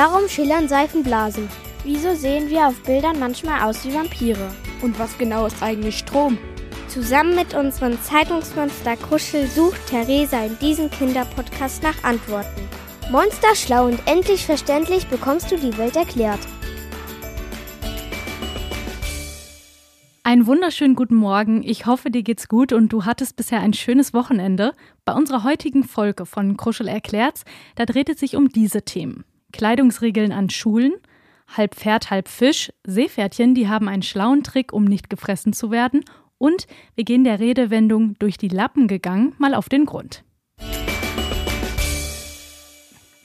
Warum schillern Seifenblasen? Wieso sehen wir auf Bildern manchmal aus wie Vampire? Und was genau ist eigentlich Strom? Zusammen mit unserem Zeitungsmonster Kuschel sucht Theresa in diesem Kinderpodcast nach Antworten. Monster schlau und endlich verständlich bekommst du die Welt erklärt. Einen wunderschönen guten Morgen. Ich hoffe, dir geht's gut und du hattest bisher ein schönes Wochenende. Bei unserer heutigen Folge von Kruschel erklärt's, da dreht es sich um diese Themen. Kleidungsregeln an Schulen, halb Pferd, halb Fisch, Seepferdchen, die haben einen schlauen Trick, um nicht gefressen zu werden und wir gehen der Redewendung durch die Lappen gegangen mal auf den Grund.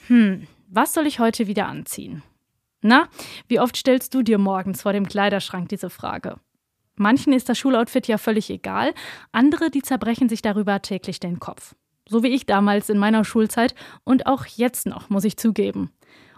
Hm, was soll ich heute wieder anziehen? Na, wie oft stellst du dir morgens vor dem Kleiderschrank diese Frage? Manchen ist das Schuloutfit ja völlig egal, andere, die zerbrechen sich darüber täglich den Kopf. So wie ich damals in meiner Schulzeit und auch jetzt noch, muss ich zugeben.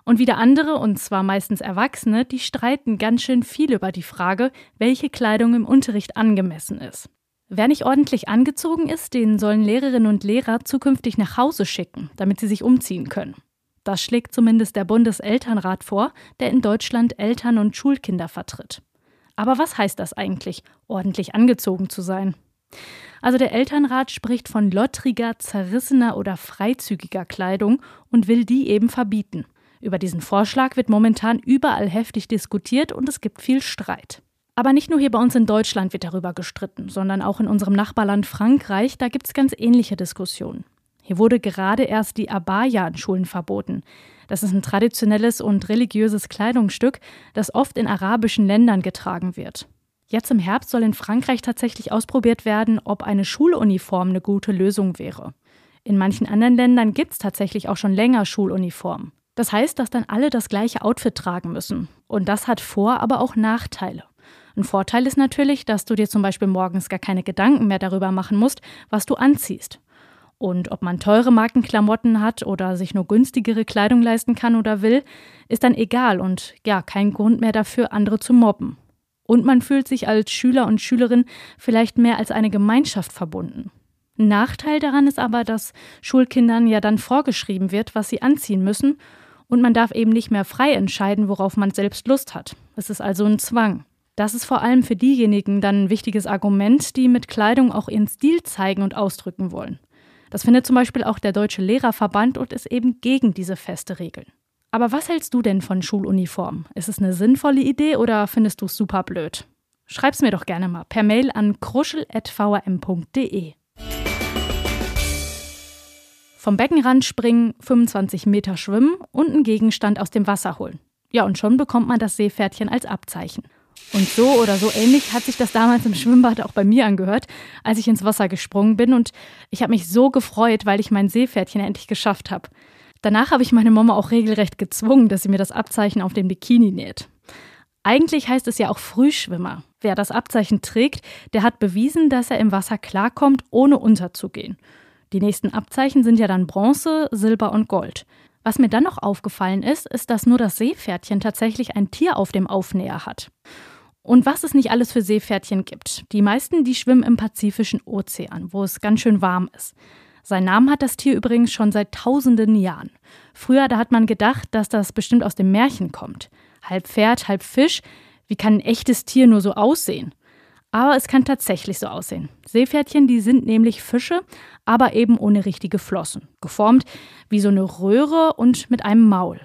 Und wieder andere, und zwar meistens Erwachsene, die streiten ganz schön viel über die Frage, welche Kleidung im Unterricht angemessen ist. Wer nicht ordentlich angezogen ist, den sollen Lehrerinnen und Lehrer zukünftig nach Hause schicken, damit sie sich umziehen können. Das schlägt zumindest der Bundeselternrat vor, der in Deutschland Eltern und Schulkinder vertritt. Aber was heißt das eigentlich, ordentlich angezogen zu sein? Also der Elternrat spricht von lottriger, zerrissener oder freizügiger Kleidung und will die eben verbieten. Über diesen Vorschlag wird momentan überall heftig diskutiert und es gibt viel Streit. Aber nicht nur hier bei uns in Deutschland wird darüber gestritten, sondern auch in unserem Nachbarland Frankreich, da gibt es ganz ähnliche Diskussionen. Hier wurde gerade erst die Abaya in Schulen verboten. Das ist ein traditionelles und religiöses Kleidungsstück, das oft in arabischen Ländern getragen wird. Jetzt im Herbst soll in Frankreich tatsächlich ausprobiert werden, ob eine Schuluniform eine gute Lösung wäre. In manchen anderen Ländern gibt es tatsächlich auch schon länger Schuluniformen. Das heißt, dass dann alle das gleiche Outfit tragen müssen. Und das hat Vor-, aber auch Nachteile. Ein Vorteil ist natürlich, dass du dir zum Beispiel morgens gar keine Gedanken mehr darüber machen musst, was du anziehst. Und ob man teure Markenklamotten hat oder sich nur günstigere Kleidung leisten kann oder will, ist dann egal und ja, kein Grund mehr dafür, andere zu mobben. Und man fühlt sich als Schüler und Schülerin vielleicht mehr als eine Gemeinschaft verbunden. Nachteil daran ist aber, dass Schulkindern ja dann vorgeschrieben wird, was sie anziehen müssen und man darf eben nicht mehr frei entscheiden, worauf man selbst Lust hat. Es ist also ein Zwang. Das ist vor allem für diejenigen dann ein wichtiges Argument, die mit Kleidung auch ihren Stil zeigen und ausdrücken wollen. Das findet zum Beispiel auch der Deutsche Lehrerverband und ist eben gegen diese feste Regeln. Aber was hältst du denn von Schuluniformen? Ist es eine sinnvolle Idee oder findest du es super blöd? Schreib's mir doch gerne mal per Mail an kruschel.vrm.de. Vom Beckenrand springen, 25 Meter schwimmen und einen Gegenstand aus dem Wasser holen. Ja, und schon bekommt man das Seepferdchen als Abzeichen. Und so oder so ähnlich hat sich das damals im Schwimmbad auch bei mir angehört, als ich ins Wasser gesprungen bin. Und ich habe mich so gefreut, weil ich mein Seepferdchen endlich geschafft habe. Danach habe ich meine Mama auch regelrecht gezwungen, dass sie mir das Abzeichen auf dem Bikini näht. Eigentlich heißt es ja auch Frühschwimmer. Wer das Abzeichen trägt, der hat bewiesen, dass er im Wasser klarkommt, ohne unterzugehen. Die nächsten Abzeichen sind ja dann Bronze, Silber und Gold. Was mir dann noch aufgefallen ist, ist, dass nur das Seepferdchen tatsächlich ein Tier auf dem Aufnäher hat. Und was es nicht alles für Seepferdchen gibt. Die meisten, die schwimmen im Pazifischen Ozean, wo es ganz schön warm ist. Sein Namen hat das Tier übrigens schon seit tausenden Jahren. Früher, da hat man gedacht, dass das bestimmt aus dem Märchen kommt. Halb Pferd, halb Fisch. Wie kann ein echtes Tier nur so aussehen? Aber es kann tatsächlich so aussehen. Seepferdchen, die sind nämlich Fische, aber eben ohne richtige Flossen. Geformt wie so eine Röhre und mit einem Maul.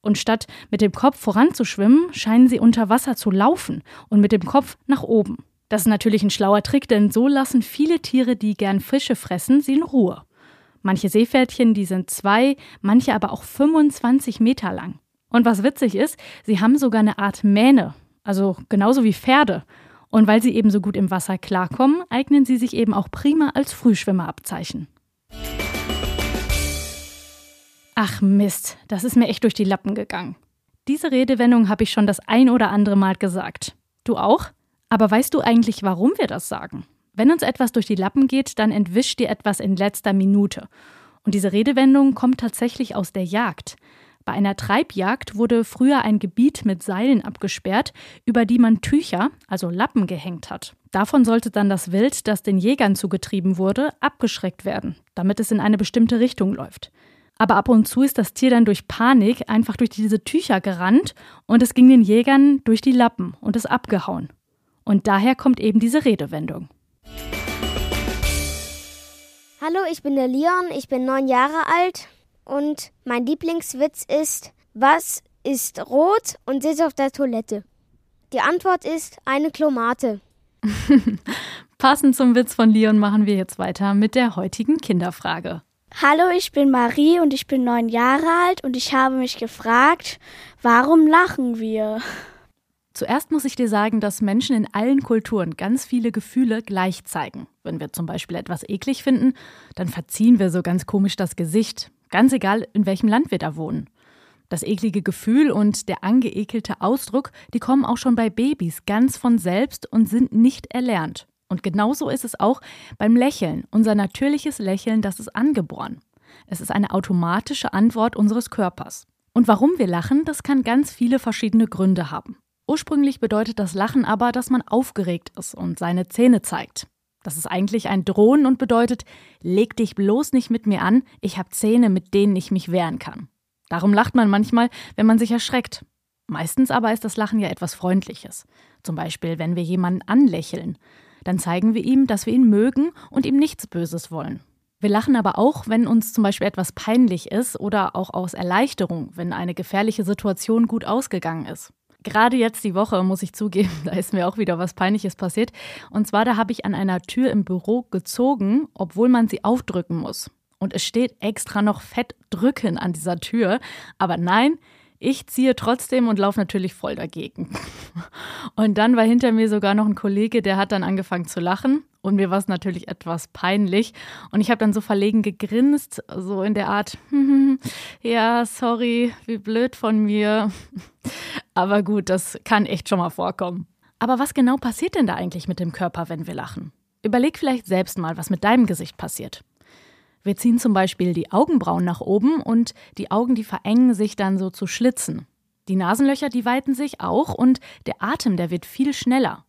Und statt mit dem Kopf voranzuschwimmen, scheinen sie unter Wasser zu laufen und mit dem Kopf nach oben. Das ist natürlich ein schlauer Trick, denn so lassen viele Tiere, die gern Fische fressen, sie in Ruhe. Manche Seepferdchen, die sind zwei, manche aber auch 25 Meter lang. Und was witzig ist, sie haben sogar eine Art Mähne, also genauso wie Pferde. Und weil sie eben so gut im Wasser klarkommen, eignen sie sich eben auch prima als Frühschwimmerabzeichen. Ach Mist, das ist mir echt durch die Lappen gegangen. Diese Redewendung habe ich schon das ein oder andere Mal gesagt. Du auch? Aber weißt du eigentlich, warum wir das sagen? Wenn uns etwas durch die Lappen geht, dann entwischt dir etwas in letzter Minute. Und diese Redewendung kommt tatsächlich aus der Jagd. Bei einer Treibjagd wurde früher ein Gebiet mit Seilen abgesperrt, über die man Tücher, also Lappen, gehängt hat. Davon sollte dann das Wild, das den Jägern zugetrieben wurde, abgeschreckt werden, damit es in eine bestimmte Richtung läuft. Aber ab und zu ist das Tier dann durch Panik einfach durch diese Tücher gerannt und es ging den Jägern durch die Lappen und ist abgehauen. Und daher kommt eben diese Redewendung. Hallo, ich bin der Leon, ich bin neun Jahre alt und mein Lieblingswitz ist, was ist rot und sitzt auf der Toilette? Die Antwort ist eine Klomate. Passend zum Witz von Leon machen wir jetzt weiter mit der heutigen Kinderfrage. Hallo, ich bin Marie und ich bin neun Jahre alt und ich habe mich gefragt, warum lachen wir? Zuerst muss ich dir sagen, dass Menschen in allen Kulturen ganz viele Gefühle gleich zeigen. Wenn wir zum Beispiel etwas eklig finden, dann verziehen wir so ganz komisch das Gesicht, ganz egal, in welchem Land wir da wohnen. Das eklige Gefühl und der angeekelte Ausdruck, die kommen auch schon bei Babys ganz von selbst und sind nicht erlernt. Und genauso ist es auch beim Lächeln. Unser natürliches Lächeln, das ist angeboren. Es ist eine automatische Antwort unseres Körpers. Und warum wir lachen, das kann ganz viele verschiedene Gründe haben. Ursprünglich bedeutet das Lachen aber, dass man aufgeregt ist und seine Zähne zeigt. Das ist eigentlich ein Drohen und bedeutet, leg dich bloß nicht mit mir an, ich habe Zähne, mit denen ich mich wehren kann. Darum lacht man manchmal, wenn man sich erschreckt. Meistens aber ist das Lachen ja etwas Freundliches. Zum Beispiel, wenn wir jemanden anlächeln. Dann zeigen wir ihm, dass wir ihn mögen und ihm nichts Böses wollen. Wir lachen aber auch, wenn uns zum Beispiel etwas peinlich ist oder auch aus Erleichterung, wenn eine gefährliche Situation gut ausgegangen ist. Gerade jetzt die Woche, muss ich zugeben, da ist mir auch wieder was Peinliches passiert. Und zwar, da habe ich an einer Tür im Büro gezogen, obwohl man sie aufdrücken muss. Und es steht extra noch fett drücken an dieser Tür. Aber nein, ich ziehe trotzdem und laufe natürlich voll dagegen. Und dann war hinter mir sogar noch ein Kollege, der hat dann angefangen zu lachen. Und mir war es natürlich etwas peinlich. Und ich habe dann so verlegen gegrinst, so in der Art, ja, sorry, wie blöd von mir. Aber gut, das kann echt schon mal vorkommen. Aber was genau passiert denn da eigentlich mit dem Körper, wenn wir lachen? Überleg vielleicht selbst mal, was mit deinem Gesicht passiert. Wir ziehen zum Beispiel die Augenbrauen nach oben und die Augen, die verengen sich dann so zu Schlitzen. Die Nasenlöcher, die weiten sich auch und der Atem, der wird viel schneller.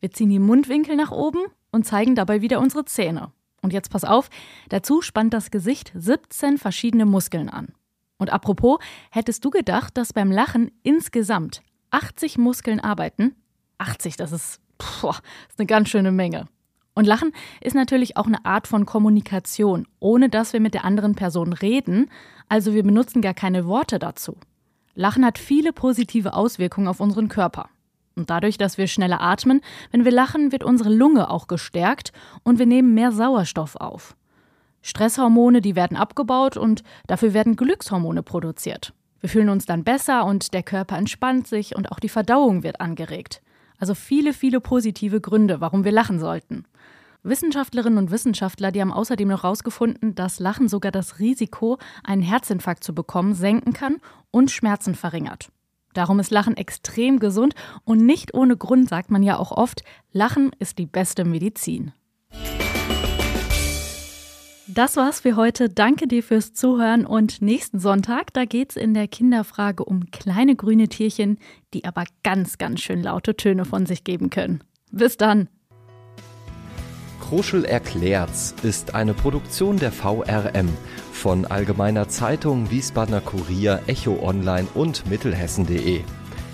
Wir ziehen die Mundwinkel nach oben und zeigen dabei wieder unsere Zähne. Und jetzt pass auf, dazu spannt das Gesicht 17 verschiedene Muskeln an. Und apropos, hättest du gedacht, dass beim Lachen insgesamt 80 Muskeln arbeiten? 80, das ist, boah, ist eine ganz schöne Menge. Und Lachen ist natürlich auch eine Art von Kommunikation, ohne dass wir mit der anderen Person reden, also wir benutzen gar keine Worte dazu. Lachen hat viele positive Auswirkungen auf unseren Körper. Und dadurch, dass wir schneller atmen, wenn wir lachen, wird unsere Lunge auch gestärkt und wir nehmen mehr Sauerstoff auf. Stresshormone, die werden abgebaut und dafür werden Glückshormone produziert. Wir fühlen uns dann besser und der Körper entspannt sich und auch die Verdauung wird angeregt. Also viele, viele positive Gründe, warum wir lachen sollten. Wissenschaftlerinnen und Wissenschaftler, die haben außerdem noch herausgefunden, dass Lachen sogar das Risiko, einen Herzinfarkt zu bekommen, senken kann und Schmerzen verringert. Darum ist Lachen extrem gesund und nicht ohne Grund sagt man ja auch oft, Lachen ist die beste Medizin. Das war's für heute. Danke dir fürs Zuhören und nächsten Sonntag, da geht's in der Kinderfrage um kleine grüne Tierchen, die aber ganz, ganz schön laute Töne von sich geben können. Bis dann! Kruschel erklärt's ist eine Produktion der VRM von Allgemeiner Zeitung, Wiesbadener Kurier, Echo Online und Mittelhessen.de.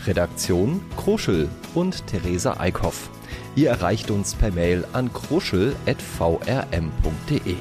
Redaktion Kruschel und Theresa Eickhoff. Ihr erreicht uns per Mail an kruschel.vrm.de.